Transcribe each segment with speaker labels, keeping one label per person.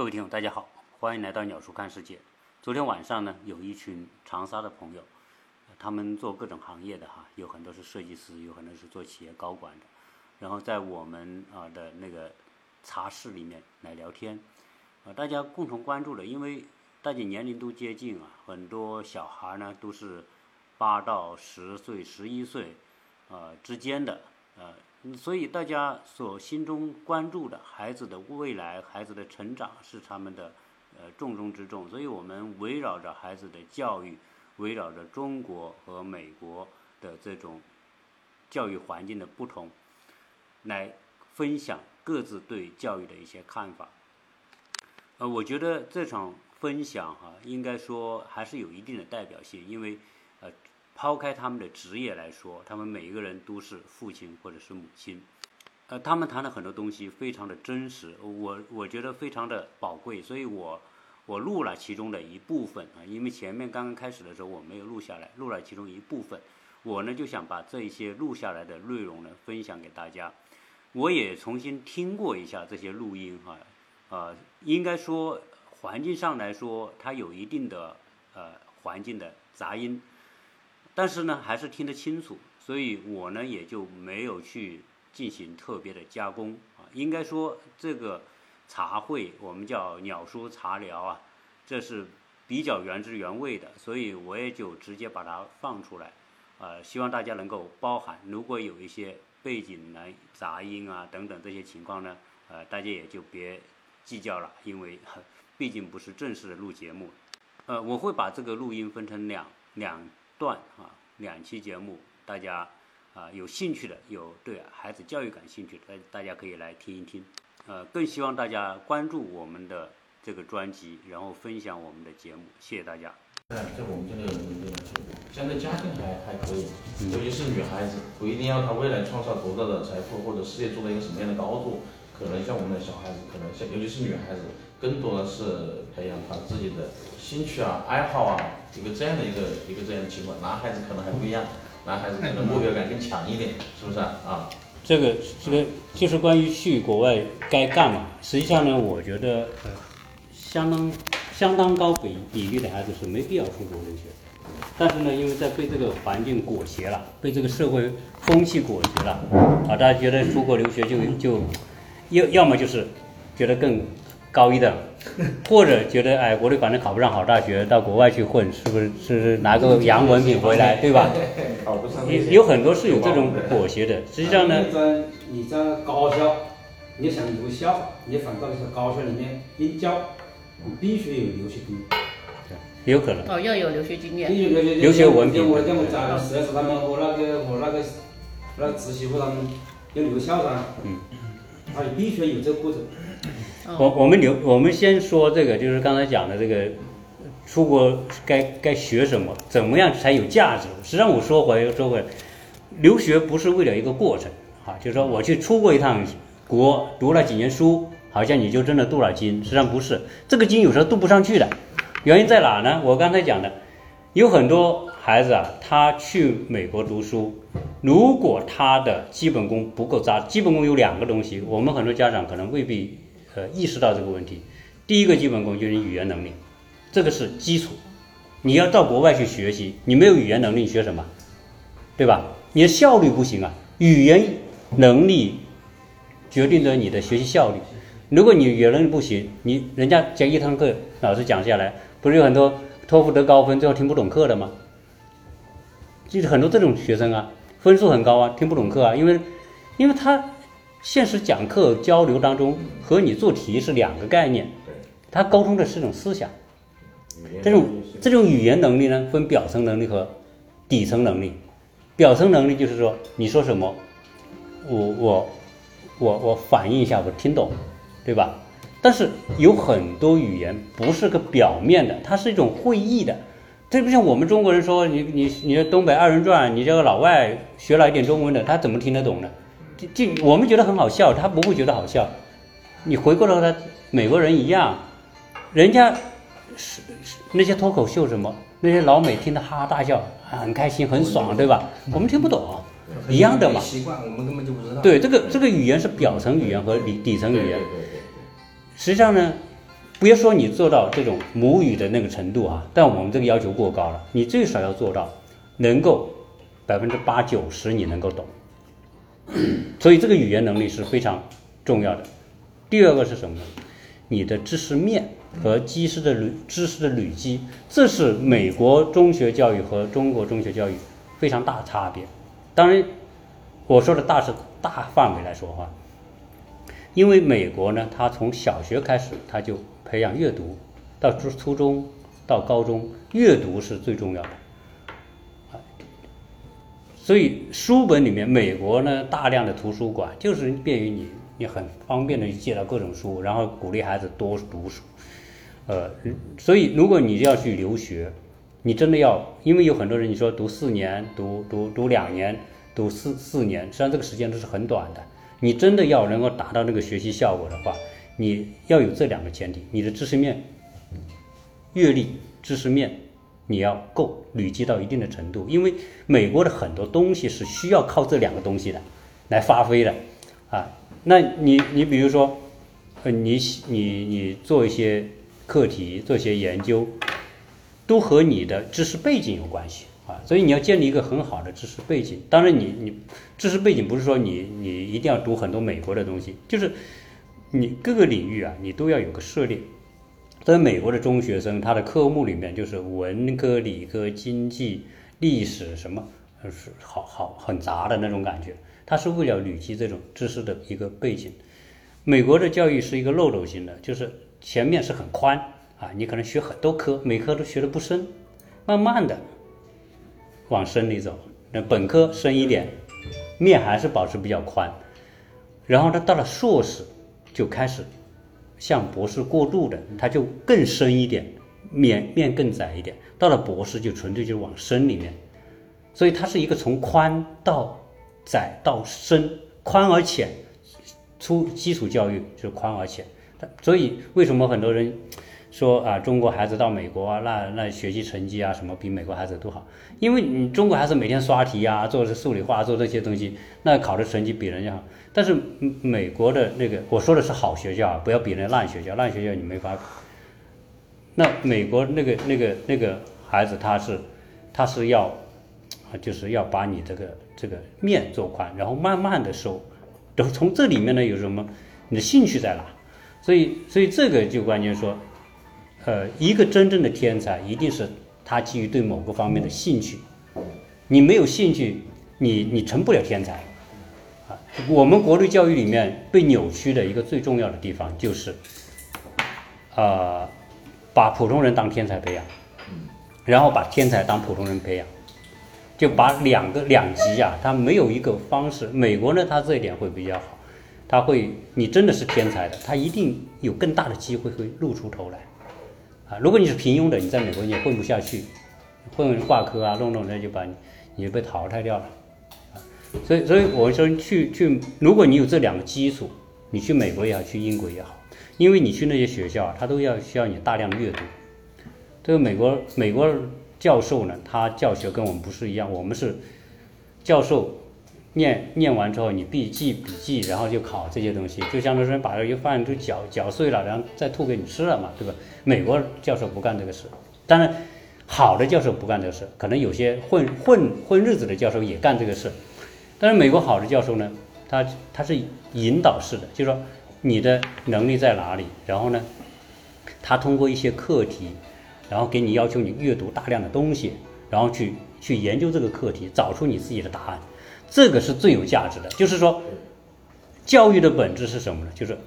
Speaker 1: 各位听友，大家好，欢迎来到鸟叔看世界。昨天晚上呢，有一群长沙的朋友，他们做各种行业的哈，有很多是设计师，有很多是做企业高管的，然后在我们啊的那个茶室里面来聊天，啊，大家共同关注的，因为大家年龄都接近啊，很多小孩呢都是八到十岁、十一岁啊之间的，呃。所以大家所心中关注的孩子的未来、孩子的成长是他们的呃重中之重。所以我们围绕着孩子的教育，围绕着中国和美国的这种教育环境的不同，来分享各自对教育的一些看法。呃，我觉得这场分享哈，应该说还是有一定的代表性，因为呃。抛开他们的职业来说，他们每一个人都是父亲或者是母亲，呃，他们谈的很多东西非常的真实，我我觉得非常的宝贵，所以我我录了其中的一部分啊，因为前面刚刚开始的时候我没有录下来，录了其中一部分，我呢就想把这些录下来的内容呢分享给大家，我也重新听过一下这些录音哈，呃，应该说环境上来说，它有一定的呃环境的杂音。但是呢，还是听得清楚，所以我呢也就没有去进行特别的加工啊。应该说，这个茶会我们叫鸟叔茶聊啊，这是比较原汁原味的，所以我也就直接把它放出来，呃，希望大家能够包涵。如果有一些背景的杂音啊等等这些情况呢，呃，大家也就别计较了，因为 毕竟不是正式的录节目。呃，我会把这个录音分成两两。段啊，两期节目，大家啊有兴趣的，有对孩子教育感兴趣的，大大家可以来听一听。呃，更希望大家关注我们的这个专辑，然后分享我们的节目，谢谢大家。
Speaker 2: 在我们这个现在家庭还还可以，尤其是女孩子，不一定要她未来创造多大的财富或者事业做到一个什么样的高度，可能像我们的小孩子，可能像尤其是女孩子。更多的是培养她自己的兴趣啊、爱好啊，一个这样的一个一个这样的情况。男孩子可能还不一样，男孩子可能目标感更强一点，是不是啊？
Speaker 1: 这个这个就是关于去国外该干嘛。实际上呢，我觉得相当相当高比比例的孩子是没必要出国留学。但是呢，因为在被这个环境裹挟了，被这个社会风气裹挟了，啊，大家觉得出国留学就就要要么就是觉得更。高一等，或者觉得哎，国内反正考不上好大学，到国外去混，是不是是拿个洋文凭回来，对吧？有很多是有这种妥协的。实际上呢，
Speaker 3: 你在高校，你想留校，你反倒是高校里面应教，你必须有留学经验。
Speaker 1: 对，有可能。
Speaker 4: 哦，要有留学经验。
Speaker 1: 留学文凭。
Speaker 3: 我我在实验室他们我那个我那个那侄媳妇他们要留校噻。嗯。他必须要有这个过程。
Speaker 1: 我我们留我们先说这个，就是刚才讲的这个出国该该学什么，怎么样才有价值？实际上我说回说回，留学不是为了一个过程啊，就是说我去出过一趟国，读了几年书，好像你就真的镀了金。实际上不是，这个金有时候镀不上去的。原因在哪呢？我刚才讲的，有很多孩子啊，他去美国读书，如果他的基本功不够扎，基本功有两个东西，我们很多家长可能未必。呃，意识到这个问题，第一个基本功就是语言能力，这个是基础。你要到国外去学习，你没有语言能力，你学什么？对吧？你的效率不行啊。语言能力决定着你的学习效率。如果你语言能力不行，你人家讲一堂课，老师讲下来，不是有很多托福得高分，最后听不懂课的吗？就是很多这种学生啊，分数很高啊，听不懂课啊，因为，因为他。现实讲课交流当中和你做题是两个概念，他沟通的是一种思想，这种这种语言能力呢分表层能力和底层能力，表层能力就是说你说什么，我我我我反应一下我听懂，对吧？但是有很多语言不是个表面的，它是一种会意的，这不像我们中国人说你你你的东北二人转，你这个老外学了一点中文的，他怎么听得懂呢？就我们觉得很好笑，他不会觉得好笑。你回过头来，美国人一样，人家是那些脱口秀什么，那些老美听得哈哈大笑，很开心很爽，对吧？我们听不懂，一样的嘛。
Speaker 3: 习惯，我们根本就不知道。
Speaker 1: 对，这个这个语言是表层语言和底底层语言。实际上呢，不要说你做到这种母语的那个程度啊，但我们这个要求过高了，你最少要做到能够百分之八九十你能够懂，所以这个语言能力是非常重要的。第二个是什么呢？你的知识面和知识的累知识的累积，这是美国中学教育和中国中学教育非常大的差别。当然，我说的大是大范围来说话，因为美国呢，他从小学开始，他就培养阅读，到初初中到高中，阅读是最重要的。所以书本里面，美国呢大量的图书馆就是便于你，你很方便的去借到各种书，然后鼓励孩子多读书。呃，所以如果你要去留学，你真的要，因为有很多人你说读四年、读读读两年、读四四年，实际上这个时间都是很短的。你真的要能够达到那个学习效果的话，你要有这两个前提：你的知识面、阅历、知识面你要够累积到一定的程度。因为美国的很多东西是需要靠这两个东西的来发挥的啊。那你你比如说，呃，你你你做一些课题，做一些研究，都和你的知识背景有关系啊。所以你要建立一个很好的知识背景。当然你，你知识背景不是说你你一定要读很多美国的东西，就是你各个领域啊，你都要有个涉猎。在美国的中学生，他的科目里面就是文科、理科、经济、历史什么，是好好很杂的那种感觉。他是为了累积这种知识的一个背景。美国的教育是一个漏斗型的，就是前面是很宽啊，你可能学很多科，每科都学的不深，慢慢的往深里走。那本科深一点，面还是保持比较宽，然后他到了硕士就开始向博士过渡的，他就更深一点，面面更窄一点。到了博士就纯粹就是往深里面，所以它是一个从宽到窄到深，宽而浅。初基础教育就是宽而浅，所以为什么很多人说啊，中国孩子到美国啊，那那学习成绩啊什么比美国孩子都好？因为你中国孩子每天刷题啊，做的是数理化，做这些东西，那考的成绩比人家好。但是美国的那个，我说的是好学校啊，不要比那烂学校，烂学校你没法。那美国那个那个那个孩子，他是他是要，就是要把你这个这个面做宽，然后慢慢的收。然后从这里面呢有什么？你的兴趣在哪？所以，所以这个就关键说，呃，一个真正的天才一定是他基于对某个方面的兴趣。你没有兴趣，你你成不了天才。我们国内教育里面被扭曲的一个最重要的地方就是，呃，把普通人当天才培养，然后把天才当普通人培养。就把两个两极啊，它没有一个方式。美国呢，它这一点会比较好，他会，你真的是天才的，他一定有更大的机会会露出头来，啊，如果你是平庸的，你在美国你也混不下去，混挂科啊，弄弄那就把你，你就被淘汰掉了，所以，所以我说去去，如果你有这两个基础，你去美国也好，去英国也好，因为你去那些学校啊，他都要需要你大量阅读，这个美国美国。教授呢，他教学跟我们不是一样，我们是教授念念完之后，你必记笔记，然后就考这些东西，就相当于把一个饭都搅搅碎了，然后再吐给你吃了嘛，对吧？美国教授不干这个事，当然好的教授不干这个事，可能有些混混混日子的教授也干这个事，但是美国好的教授呢，他他是引导式的，就是说你的能力在哪里，然后呢，他通过一些课题。然后给你要求你阅读大量的东西，然后去去研究这个课题，找出你自己的答案，这个是最有价值的。就是说，教育的本质是什么呢？就是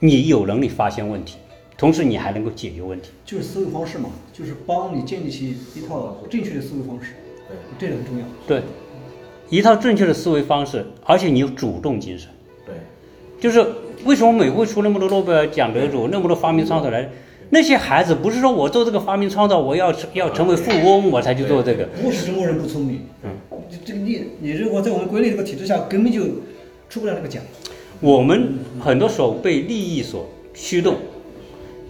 Speaker 1: 你有能力发现问题，同时你还能够解决问题。
Speaker 4: 就是思维方式嘛，就是帮你建立起一套正确的思维方式。
Speaker 2: 对，
Speaker 4: 这个很重要。
Speaker 1: 对，一套正确的思维方式，而且你有主动精神。
Speaker 2: 对，
Speaker 1: 就是为什么美国出那么多诺贝尔奖得主，那么多发明创造来？那些孩子不是说我做这个发明创造，我要要成为富翁，我才去做这个。
Speaker 4: 不是中国人不聪明，嗯，这个你你如果在我们国内这个体制下，根本就出不了那个奖。
Speaker 1: 我们很多时候被利益所驱动，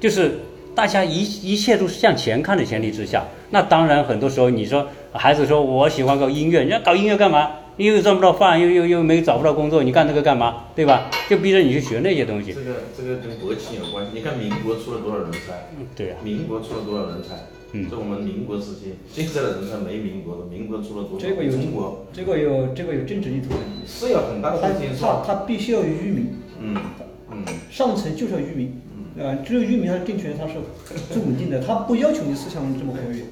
Speaker 1: 就是大家一一切都是向前看的前提之下，那当然很多时候你说孩子说我喜欢搞音乐，人家搞音乐干嘛？你又赚不到饭，又又又没找不到工作，你干这个干嘛？对吧？就逼着你去学那些东西
Speaker 2: 这。个这个跟国情有关系。你看民国出了多少人才？
Speaker 1: 嗯对啊，
Speaker 2: 民国出了多少人才？
Speaker 1: 嗯
Speaker 2: 在我们民国时期，现在的人才没民国的，民国出了多少？
Speaker 4: 这个有
Speaker 2: 中国
Speaker 4: 这个有这个有政治意图的。
Speaker 2: 是有很大的
Speaker 4: 他
Speaker 2: 空间，是
Speaker 4: 他
Speaker 2: 吧？
Speaker 4: 他必须要有域名，
Speaker 2: 嗯嗯，
Speaker 4: 上层就是要域名，呃，只有域名它的政权，它是最稳定的，它不要求你思想这么活跃，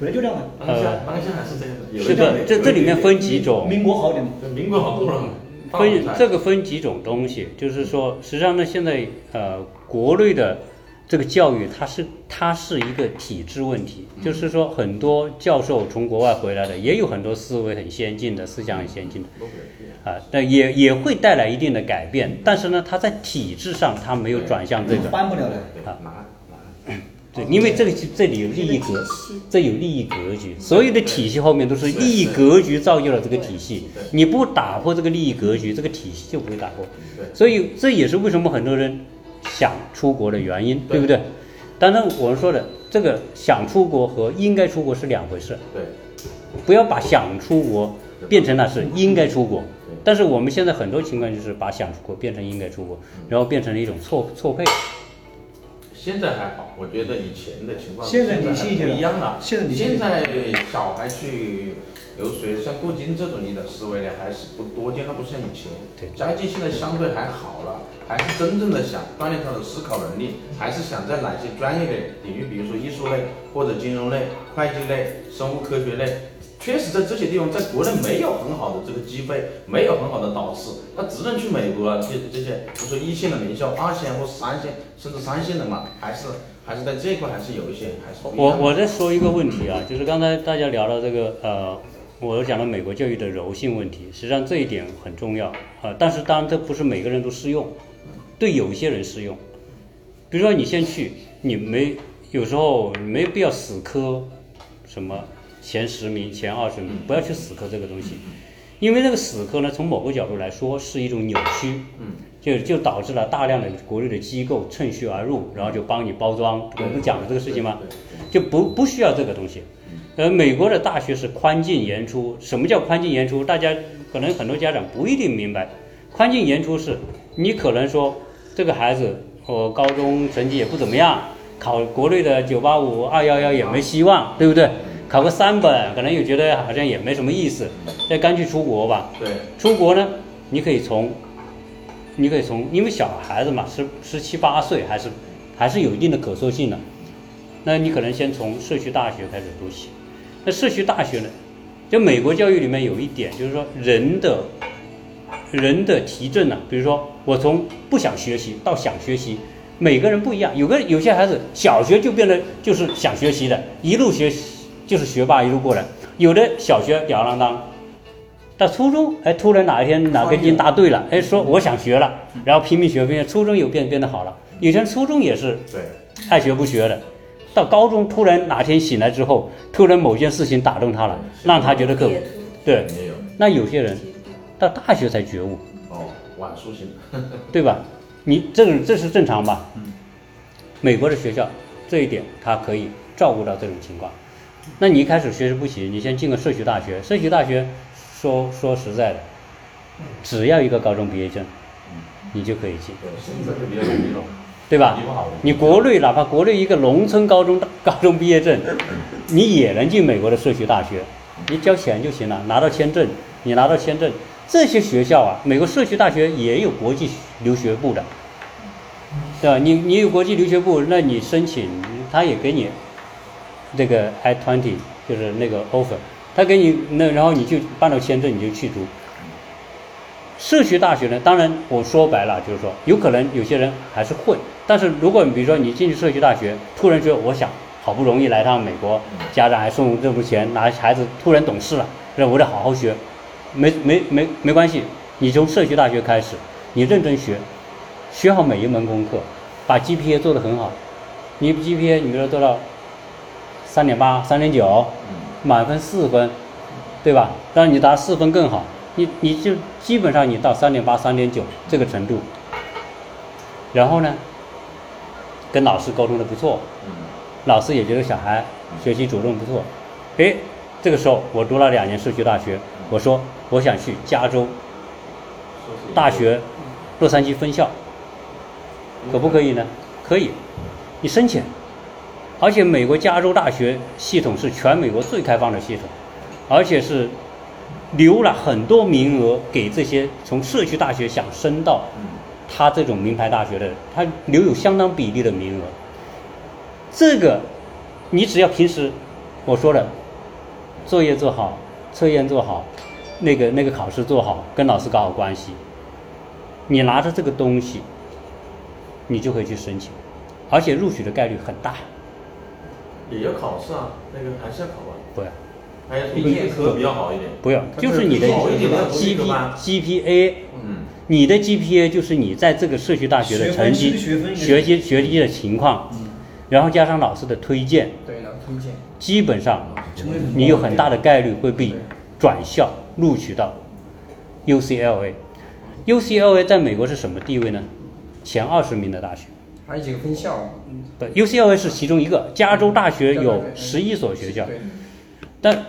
Speaker 4: 本来就这样的。
Speaker 2: 当下当下还是这样的。有
Speaker 1: 是的，这这里面分几种。
Speaker 4: 民国好点的，
Speaker 2: 民国好多了。
Speaker 1: 分这个分几种东西，就是说，实际上呢，现在呃，国内的这个教育，它是它是一个体制问题，就是说，很多教授从国外回来的，也有很多思维很先进的，思想很先进的，啊，但也也会带来一定的改变，但是呢，它在体制上，它没有转向这个，
Speaker 4: 翻不了的。
Speaker 1: 啊对，因为这个这里有利益格，这有利益格局，所有的体系后面都是利益格局造就了这个体系，你不打破这个利益格局，这个体系就不会打破。所以这也是为什么很多人想出国的原因，对不对？当然，我们说的这个想出国和应该出国是两回事，
Speaker 2: 对
Speaker 1: 不要把想出国变成了是应该出国。但是我们现在很多情况就是把想出国变成应该出国，然后变成了一种错错配。
Speaker 2: 现在还好，我觉得以前的情况
Speaker 4: 现在
Speaker 2: 不一样了。
Speaker 4: 现在
Speaker 2: 小孩去游水，像过京这种你的思维呢还是不多见，还不像以前。
Speaker 1: 对
Speaker 2: 家境现在相对还好了，还是真正的想锻炼他的思考能力，还是想在哪些专业的领域，比如说艺术类或者金融类、会计类、生物科学类。确实，在这些地方，在国内没有很好的这个机会，没有很好的导师，他只能去美国啊，这这些，比如说一线的名校、二线或三线，甚至三线的嘛，还是还是在这一块还是有一些还是
Speaker 1: 我。我再说一个问题啊，就是刚才大家聊到这个呃，我讲了美国教育的柔性问题，实际上这一点很重要啊、但是当然这不是每个人都适用，对有些人适用。比如说你先去，你没有时候没必要死磕什么前十名、前二十名，不要去死磕这个东西，因为这个死磕呢，从某个角度来说是一种扭曲，
Speaker 2: 嗯，
Speaker 1: 就就导致了大量的国内的机构趁虚而入，然后就帮你包装，我们讲了这个事情吗？就不不需要这个东西。呃，美国的大学是宽进严出，什么叫宽进严出？大家可能很多家长不一定明白。宽进严出是，你可能说这个孩子我高中成绩也不怎么样，考国内的九八五、二幺幺也没希望，对不对？考个三本，可能又觉得好像也没什么意思，那干脆出国吧。
Speaker 2: 对
Speaker 1: 出国呢，你可以从，你可以从，因为小孩子嘛，十十七八岁还是还是有一定的可塑性的。那你可能先从社区大学开始读起。那社区大学呢，就美国教育里面有一点，就是说人的人的提振呢、比如说我从不想学习到想学习，每个人不一样。有个有些孩子小学就变得就是想学习的，一路学就是学霸一路过来；有的小学吊儿郎当，到初中，哎，突然哪一天哪根筋搭对了，哎，说我想学了，然后拼命学，拼命初中有变变得好了。有些人初中也是
Speaker 2: 对
Speaker 1: 爱学不学的，到高中突然哪天醒来之后，突然某件事情打动他了，让他觉得可
Speaker 5: 别
Speaker 1: 对。
Speaker 2: 没有
Speaker 1: 那有些人到大学才觉悟，
Speaker 2: 哦，晚苏醒。
Speaker 1: 对吧？你这种这是正常吧？美国的学校这一点，他可以照顾到这种情况。那你一开始学习不行，你先进个社区大学。社区大学说说实在的，只要一个高中毕业证，你就可以进，
Speaker 2: 对，
Speaker 1: 吧。你国内哪怕国内一个农村高中高中毕业证，你也能进美国的社区大学，你交钱就行了，拿到签证，你拿到签证，这些学校啊，美国社区大学也有国际留学部的，对吧？你你有国际留学部，那你申请，他也给你这个 I twenty 就是那个 offer，他给你那，然后你就办了签证，你就去读。社区大学呢，当然我说白了就是说，有可能有些人还是混，但是如果比如说你进去社区大学，突然觉得我想好不容易来趟美国，家长还送这么多钱，拿孩子突然懂事了，那我得好好学，没没没没关系，你从社区大学开始，你认真学，学好每一门功课，把 GPA 做得很好，你 GPA 你比如说做到三点八、三点九，满分四分，对吧？当然你答四分更好，你你就基本上你到三点八、三点九这个程度，然后呢，跟老师沟通的不错，
Speaker 2: 嗯，
Speaker 1: 老师也觉得小孩学习主动不错，诶，这个时候我读了两年社区大学，我说我想去加州大学洛杉矶分校，可不可以呢？可以，你申请。而且美国加州大学系统是全美国最开放的系统，而且是留了很多名额给这些从社区大学想升到他这种名牌大学的人，他留有相当比例的名额。这个你只要平时我说的，作业做好，测验做好，那个那个考试做好，跟老师搞好关系，你拿着这个东西，你就可以去申请，而且录取的概率很大。
Speaker 2: 也要考试啊，那个还是要考啊，
Speaker 1: 不要，
Speaker 2: 还要推荐科比较好一点。
Speaker 1: 不要，就是你的 G
Speaker 2: 读
Speaker 1: P G P A，
Speaker 2: 嗯，
Speaker 1: 你的 G P A 就是你在这个社区大学的成绩、
Speaker 4: 学
Speaker 1: 习学习的情况，然后加上老师的推荐，
Speaker 5: 对的，推荐。
Speaker 1: 基本上你有很大的概率会被转校录取到 U C L A。U C L A 在美国是什么地位呢？前二十名的大学。
Speaker 5: 还有几个分校，嗯，
Speaker 1: 不，UCLA 是其中一个。加州大学有
Speaker 5: 对对对
Speaker 1: 十一所学校，
Speaker 5: 对，
Speaker 1: 但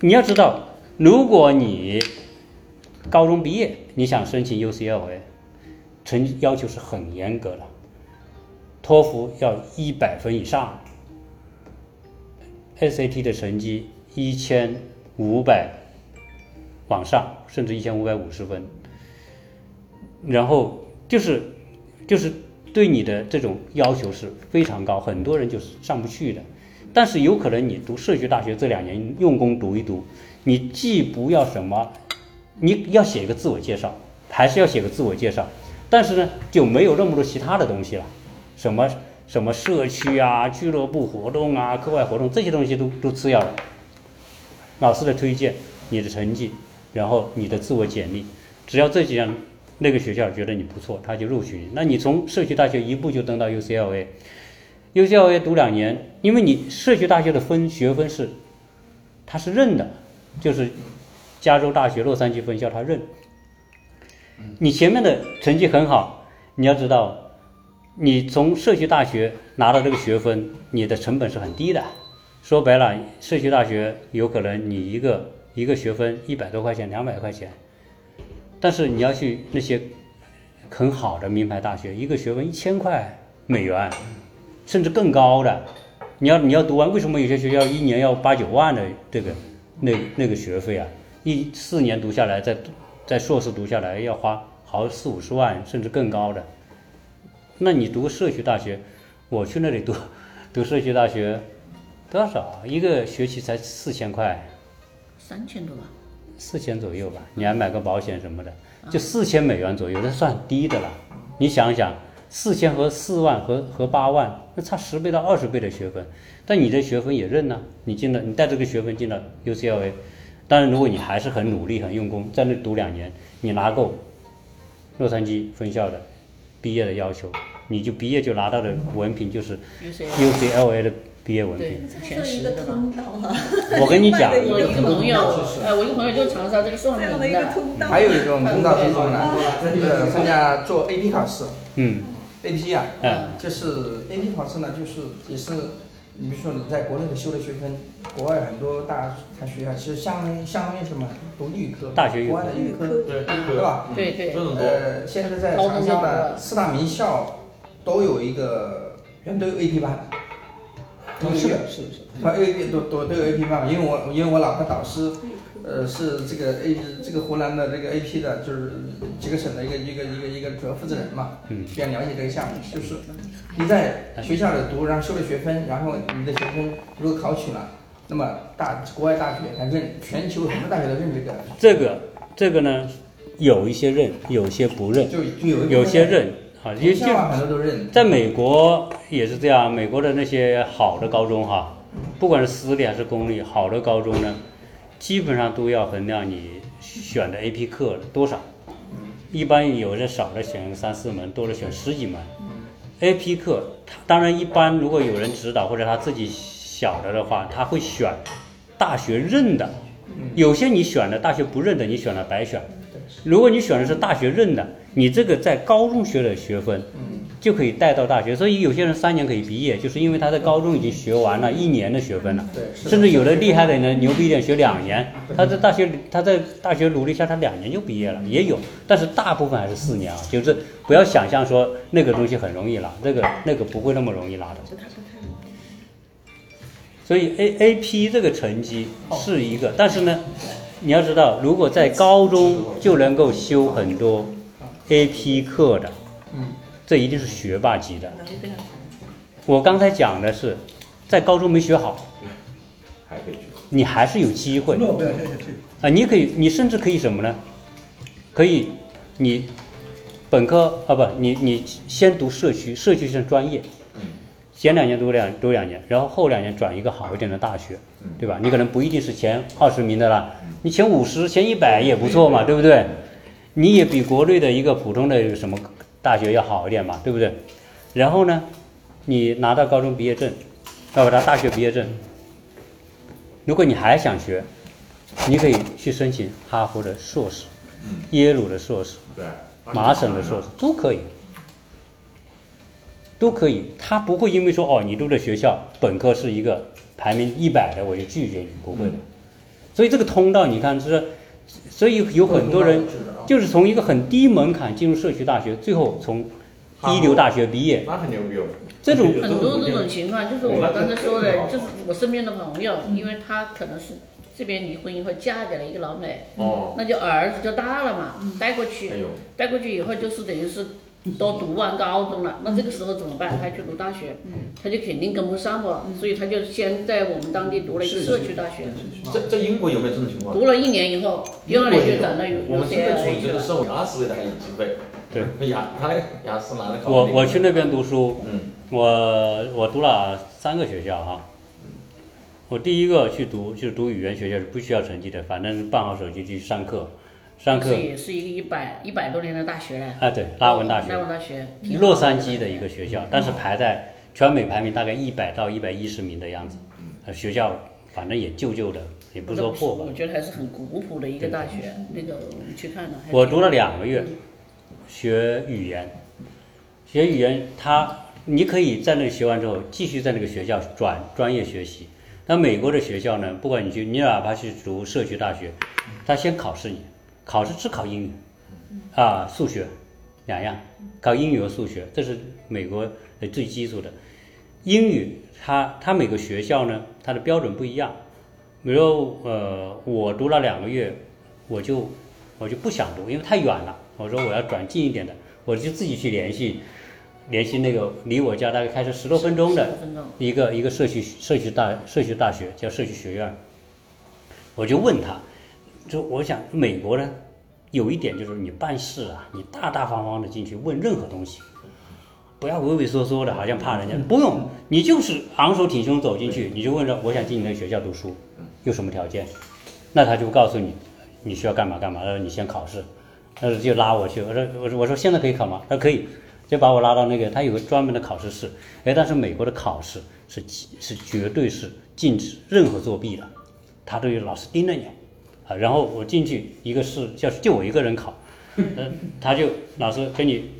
Speaker 1: 你要知道，如果你高中毕业，你想申请 UCLA，成绩要求是很严格的，托福要一百分以上，SAT 的成绩一千五百往上，甚至一千五百五十分，然后就是就是对你的这种要求是非常高，很多人就是上不去的。但是有可能你读社区大学这两年用功读一读，你既不要什么，你要写一个自我介绍，还是要写个自我介绍，但是呢就没有那么多其他的东西了，什么什么社区啊、俱乐部活动啊、课外活动这些东西都都次要的。老师的推荐、你的成绩，然后你的自我简历，只要这几样，那个学校觉得你不错，他就录取你。那你从社区大学一步就登到 UCLA。UCLA 读两年，因为你社区大学的分学分是，他是认的，就是加州大学洛杉矶分校他认。你前面的成绩很好，你要知道，你从社区大学拿到这个学分，你的成本是很低的。说白了，社区大学有可能你一个一个学分一百多块钱、两百块钱，但是你要去那些很好的名牌大学，一个学分一千块美元。甚至更高的，你要你要读完，为什么有些学校一年要八九万的这个那那个学费啊？一四年读下来，再再硕士读下来要花好四五十万，甚至更高的。那你读社区大学，我去那里读读社区大学，多少一个学期才四千块，
Speaker 6: 三千多吧。
Speaker 1: 四千左右吧，你还买个保险什么的，就四千美元左右，那算低的了。你想想。四千和四万和和八万，那差十倍到二十倍的学分，但你这学分也认呢、你进了，你带这个学分进了 UCLA，当然如果你还是很努力、很用功，在那读两年，你拿够洛杉矶分校的毕业的要求，你就毕业就拿到的文凭就是 UCLA 的毕业文
Speaker 6: 对
Speaker 1: 凭。，
Speaker 6: 全是的嘛。
Speaker 7: 通道啊，
Speaker 1: 我跟你讲，
Speaker 6: 我一个朋友，哎，我一个朋友就是长沙这个算
Speaker 7: 这样的一个
Speaker 6: 命的，
Speaker 7: 通道。
Speaker 5: 还有一种通道是什么呢？就是参加做 AP 考试
Speaker 1: 嗯
Speaker 5: ，，AP 啊，
Speaker 1: 嗯，
Speaker 5: 就是 AP 考试呢，就是也是，你比如说你在国内的修的学分，国外很多大大学校，其实相当于相当于什么，读预科，
Speaker 1: 大学预科
Speaker 5: 国外的预科，
Speaker 2: 对，
Speaker 5: 对吧？
Speaker 6: 对对
Speaker 2: 这，种多。
Speaker 5: 呃，现在在长沙的四大名校都有一个，全都有 AP 班。
Speaker 4: 嗯是的，是的，是的。
Speaker 5: 他 A P 都都都有 A P 班，因为我因为我老婆导师，呃，是这个 A 这个湖南的这个 A P 的，就是几个省的一个一个一个一个主要负责人嘛，
Speaker 1: 嗯。
Speaker 5: 比较了解这个项目。就是你在学校里读，然后修了学分，然后你的学分如果考取了，那么大国外大学它认，全球很多大学都认这个，
Speaker 1: 这个这个呢，有一些认，有些不认，
Speaker 5: 就就有
Speaker 1: 有些认啊，也就
Speaker 5: 学校啊很多都认。
Speaker 1: 在美国也是这样，美国的那些好的高中哈，不管是私立还是公立，好的高中呢，基本上都要衡量你选的 AP 课多少，一般有的少的选三四门，多的选十几门。AP 课，它当然一般如果有人指导或者他自己晓得的话，他会选大学认的，有些你选的大学不认的，你选了白选。如果你选的是大学认的，你这个在高中学的学分，就可以带到大学。所以有些人三年可以毕业，就是因为他在高中已经学完了一年的学分了。
Speaker 5: 对，
Speaker 1: 甚至有的厉害的人牛逼一点，学两年，他在大学他在大学努力下，他两年就毕业了，也有，但是大部分还是四年啊。就是不要想象说那个东西很容易拿，那个那个不会那么容易拿的。所以 A A P 这个成绩是一个，但是呢，你要知道，如果在高中就能够修很多 A P 课的，
Speaker 5: 嗯，
Speaker 1: 这一定是学霸级的。我刚才讲的是，在高中没学好，
Speaker 2: 还可以去。
Speaker 1: 你还是有机会。啊！你可以，你甚至可以什么呢？可以，你本科啊不，你你先读社区，社区是专业，前两年读两读两年，然后后两年转一个好一点的大学，对吧？你可能不一定是前二十名的啦，你前五十、前一百也不错嘛，对不对？你也比国内的一个普通的什么大学要好一点嘛，对不对？然后呢，你拿到高中毕业证，啊不，拿大学毕业证，如果你还想学，你可以去申请哈佛的硕士，耶鲁的硕士，麻省的硕士都可以，都可以。他不会因为说哦，你读的学校本科是一个排名一百的，我就拒绝你，不会的。所以这个通道，你看是，所以有很多人就是从一个很低门槛进入社区大学，最后从一流大学毕业，
Speaker 2: 那很牛逼哦。
Speaker 1: 这种
Speaker 6: 很多这种情况，就是我刚才说的，就是我身边的朋友，因为他可能是这边离婚以后嫁给了一个老美，
Speaker 2: 哦，
Speaker 6: 那就儿子就大了嘛，带过去带过去以后就是等于是都读完高中了，那这个时候怎么办？他去读大学，他就肯定跟不上了，所以他就先在我们当地读了一个社区大学，
Speaker 2: 这这英国有没有这种情况？
Speaker 6: 读了一年以后，第二年就转到有
Speaker 2: 我们这边处理
Speaker 6: UCLA 去了。
Speaker 2: 这个社会，雅思类的还有机会。
Speaker 1: 对，
Speaker 2: 雅他那个雅思拿的考。
Speaker 1: 我我去那边读书，
Speaker 2: 嗯，
Speaker 1: 我我读了三个学校哈。我第一个去读就是读语言学校是不需要成绩的，反正办好手续去上课，上课
Speaker 6: 这也是一个一百一百多年的大学了。
Speaker 1: 啊对，拉文大学
Speaker 6: 拉，文大学，
Speaker 1: 洛杉矶的一个学校，但是排在全美排名大概一百到一百一十名的样子，呃学校反正也旧旧的，也不说破吧
Speaker 6: 我。觉得还是很古朴的一个大学。那个我们去看了。
Speaker 1: 我读了两个月，学语言，学语言，他你可以在那里学完之后，继续在那个学校转专业学习。那美国的学校呢，不管你去，你哪怕去读社区大学，他先考试你，考试只考英语，啊，数学两样，考英语和数学，这是美国的最基础的。英语它它每个学校呢，它的标准不一样。比如呃，我读了两个月，我就我就不想读，因为太远了。我说我要转近一点的，我就自己去联系联系那个离我家大概开车十多分钟的
Speaker 6: 15分钟
Speaker 1: 一个一个社区社区大社区大学叫社区学院，我就问他，就我想美国呢有一点就是你办事啊，你大大方方的进去问任何东西，不要畏畏缩缩的，好像怕人家，不用，你就是昂首挺胸走进去，你就问着我想进你那学校读书，有什么条件？那他就告诉你你需要干嘛干嘛，他说你先考试，他说就拉我去，我说我说我说现在可以考吗？他说可以。就把我拉到那个，他有个专门的考试室，哎，但是美国的考试是是绝对是禁止任何作弊的，他都有老师盯着你，啊，然后我进去一个是叫就我一个人考，呃，他就老师给你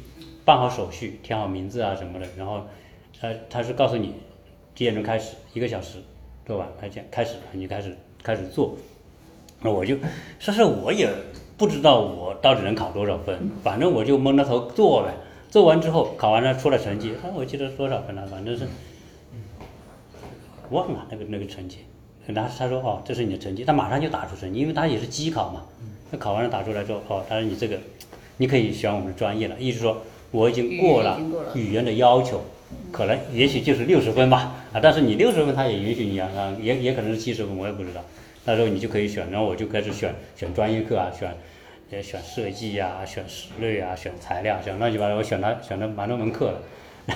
Speaker 1: 办好手续，填好名字啊什么的，然后，呃，他是告诉你几点钟开始，一个小时做完，他讲开始你就开始开始做，那我就说是我也不知道我到底能考多少分，反正我就蒙着头做呗。做完之后，考完了出了成绩，啊，我记得多少分了，反正是忘了那个那个成绩。然后他说哦，这是你的成绩，他马上就打出成绩，因为他也是机考嘛。那考完了打出来之后，哦，他说你这个你可以选我们的专业了，意思说我已经过了
Speaker 6: 语言
Speaker 1: 的要求，可能也许就是六十分吧，啊，但是你六十分他也允许你啊，啊，也也可能是七十分，我也不知道。那时候你就可以选，然后我就开始选选专业课啊，选也选设计呀、选室内啊、选材料，选乱七八糟，我选了选了蛮多门课了，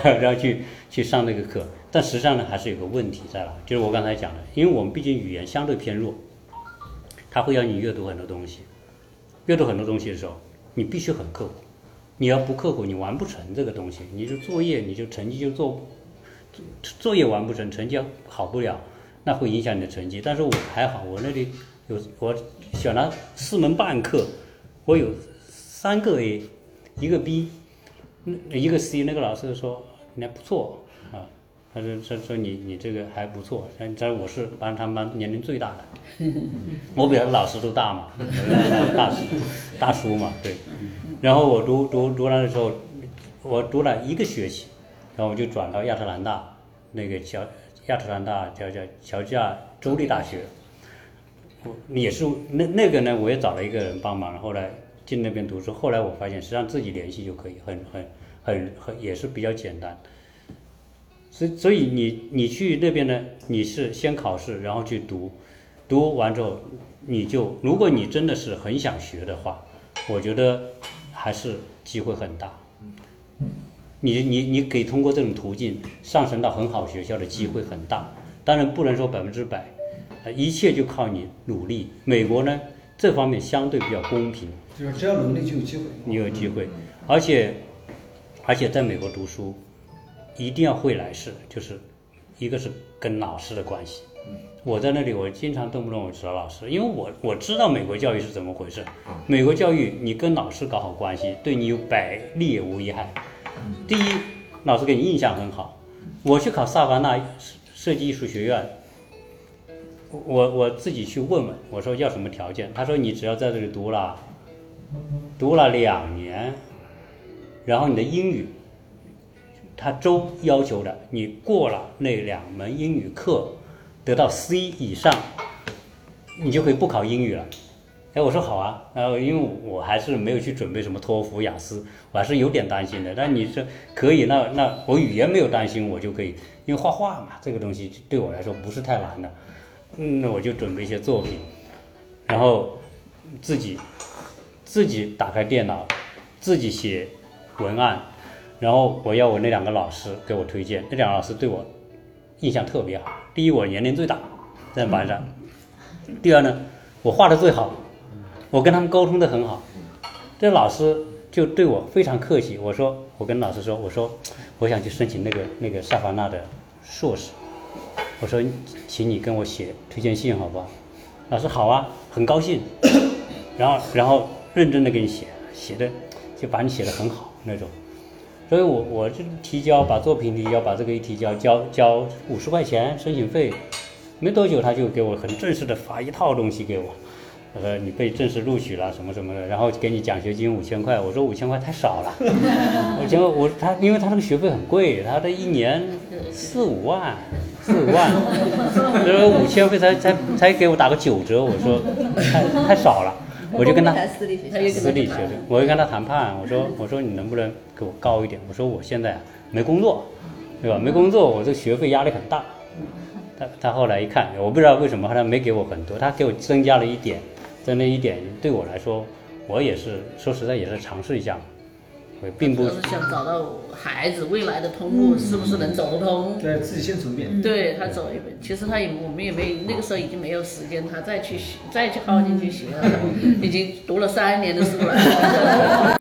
Speaker 1: 然后去去上那个课。但实际上呢，还是有个问题在了，就是我刚才讲的，因为我们毕竟语言相对偏弱，它会要你阅读很多东西，阅读很多东西的时候，你必须很刻苦，你要不刻苦，你完不成这个东西，你就作业你就成绩就做作业完不成，成绩好不了，那会影响你的成绩。但是我还好，我那里有我选了四门半课，我有三个 A，一个 B，一个 C 那个老师说你还不错，他说他说你你这个还不错，但但我是班他们班年龄最大的，我比他老师都大嘛，大叔大叔嘛，对。然后我读读读完的时候，我读了一个学期，然后我就转到亚特兰大那个乔亚特兰大叫叫乔治亚州立大学。我也是那那个呢，我也找了一个人帮忙，后来进那边读书。后来我发现，实际上自己联系就可以，很很很很也是比较简单。所以所以你你去那边呢，你是先考试，然后去读，读完之后，你就如果你真的是很想学的话，我觉得还是机会很大。你你你可以通过这种途径上升到很好学校的机会很大，当然不能说百分之百。呃，一切就靠你努力。美国呢，这方面相对比较公平，
Speaker 4: 就是只要努力就有机会。
Speaker 1: 你有机会，而且，而且在美国读书，一定要会来事，就是一个是跟老师的关系。我在那里，我经常动不动我找老师，因为我我知道美国教育是怎么回事。美国教育，你跟老师搞好关系，对你有百利无一害。第一，老师给你印象很好。我去考萨凡纳设计艺术学院。我我自己去问问，我说要什么条件？他说你只要在这里读了，读了两年，然后你的英语，他州要求的，你过了那两门英语课，得到 C 以上，你就可以不考英语了。哎，我说好啊，然后因为我还是没有去准备什么托福、雅思，我还是有点担心的。但你说可以，那那我语言没有担心，我就可以，因为画画嘛，这个东西对我来说不是太难的。嗯，那我就准备一些作品，然后自己自己打开电脑，自己写文案，然后我要我那两个老师给我推荐，那两个老师对我印象特别好。第一，我年龄最大，在班上；第二呢，我画的最好，我跟他们沟通的很好。这老师就对我非常客气。我说，我跟老师说，我说我想去申请那个那个萨凡纳的硕士。我说，请你跟我写推荐信好不好？老师好啊，很高兴。然后，然后认真的给你写，写的就把你写的很好那种。所以我我就提交把作品提交，把这个一提交，交交五十块钱申请费，没多久他就给我很正式的发一套东西给我。他说你被正式录取了什么什么的，然后给你奖学金五千块。我说五千块太少了，五千块我他因为他那个学费很贵，他的一年四五万。四五万，这五千块才才才给我打个九折，我说太太少了，我就跟他
Speaker 7: 私立学
Speaker 1: 校，私立学校，我就跟他谈判，我说我说你能不能给我高一点？我说我现在没工作，对吧？没工作，我这学费压力很大。他他后来一看，我不知道为什么，他没给我很多，他给我增加了一点，增了一点，对我来说，我也是说实在也是尝试一下。并不
Speaker 6: 是想找到孩子未来的通路，是不是能走得通？
Speaker 4: 对自己先走一遍。
Speaker 6: 对他走一遍，其实他也我们也没那个时候已经没有时间，他再去，再去耗进去学了，已经读了三年的书了。